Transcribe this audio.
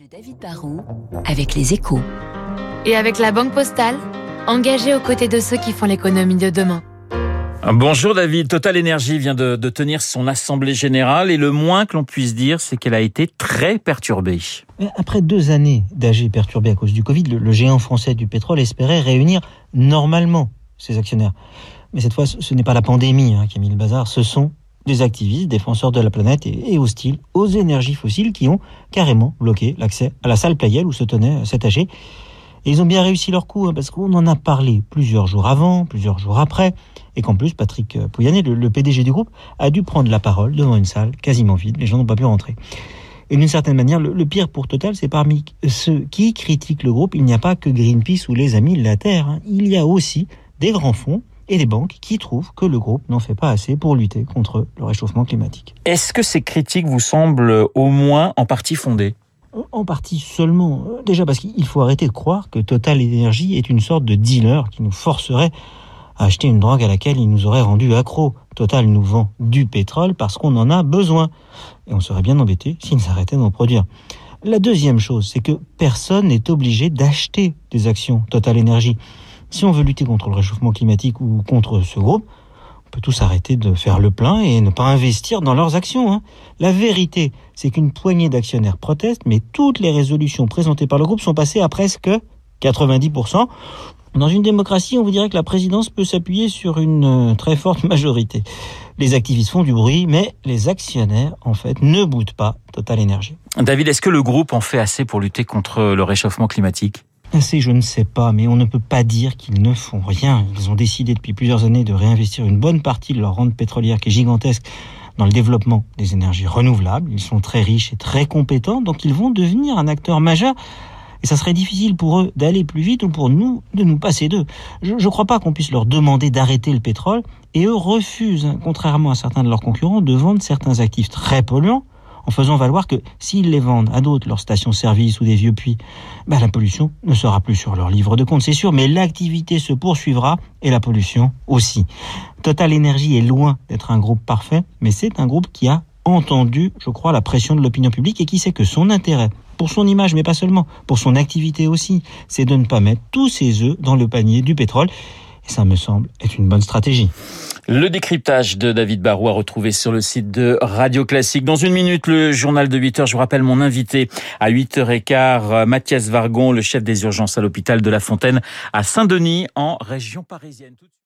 de David Barrault avec les échos. Et avec la Banque Postale, engagée aux côtés de ceux qui font l'économie de demain. Bonjour David, Total Energy vient de, de, tenir son assemblée générale et le moins que l'on puisse dire, c'est qu'elle a été très perturbée. Après deux années d'AG perturbé à cause du Covid, le, le, géant français du pétrole espérait réunir normalement ses actionnaires. Mais cette fois, ce n'est pas la pandémie hein, qui a mis le bazar, ce sont des activistes défenseurs de la planète et, hostiles aux énergies fossiles qui ont carrément bloqué l'accès à la salle Playel où se tenait cet AG. Et ils ont bien réussi leur coup, hein, parce qu'on en a parlé plusieurs jours avant, plusieurs jours après, et qu'en plus, Patrick Pouyanné, le, PDG du groupe, a dû prendre la parole devant une salle quasiment vide. Les gens n'ont pas pu rentrer. Et d'une certaine manière, le, le, pire pour Total, c'est parmi ceux qui critiquent le groupe, il n'y a pas que Greenpeace ou les Amis de la Terre. Hein. Il y a aussi des grands fonds et les banques qui trouvent que le groupe n'en fait pas assez pour lutter contre le réchauffement climatique. Est-ce que ces critiques vous semblent au moins en partie fondées? En partie seulement. Déjà parce qu'il faut arrêter de croire que Total Energy est une sorte de dealer qui nous forcerait à acheter une drogue à laquelle il nous aurait rendu accro. Total nous vend du pétrole parce qu'on en a besoin. Et on serait bien embêté s'ils arrêtaient d'en produire. La deuxième chose, c'est que personne n'est obligé d'acheter des actions Total Energy. Si on veut lutter contre le réchauffement climatique ou contre ce groupe, on peut tous arrêter de faire le plein et ne pas investir dans leurs actions. Hein. La vérité, c'est qu'une poignée d'actionnaires protestent, mais toutes les résolutions présentées par le groupe sont passées à presque 90%. Dans une démocratie, on vous dirait que la présidence peut s'appuyer sur une très forte majorité. Les activistes font du bruit, mais les actionnaires, en fait, ne boutent pas Total Énergie. David, est-ce que le groupe en fait assez pour lutter contre le réchauffement climatique? Assez, je ne sais pas, mais on ne peut pas dire qu'ils ne font rien. Ils ont décidé depuis plusieurs années de réinvestir une bonne partie de leur rente pétrolière qui est gigantesque dans le développement des énergies renouvelables. Ils sont très riches et très compétents, donc ils vont devenir un acteur majeur. Et ça serait difficile pour eux d'aller plus vite ou pour nous de nous passer d'eux. Je ne crois pas qu'on puisse leur demander d'arrêter le pétrole et eux refusent, contrairement à certains de leurs concurrents, de vendre certains actifs très polluants en faisant valoir que s'ils les vendent à d'autres, leurs stations-service ou des vieux puits, ben la pollution ne sera plus sur leur livre de compte, c'est sûr, mais l'activité se poursuivra et la pollution aussi. Total Energy est loin d'être un groupe parfait, mais c'est un groupe qui a entendu, je crois, la pression de l'opinion publique et qui sait que son intérêt, pour son image, mais pas seulement, pour son activité aussi, c'est de ne pas mettre tous ses œufs dans le panier du pétrole. Et ça me semble être une bonne stratégie. Le décryptage de David Barou à retrouver sur le site de Radio Classique. Dans une minute, le journal de 8 heures. Je vous rappelle mon invité à 8h15, Mathias Vargon, le chef des urgences à l'hôpital de La Fontaine à Saint-Denis en région parisienne.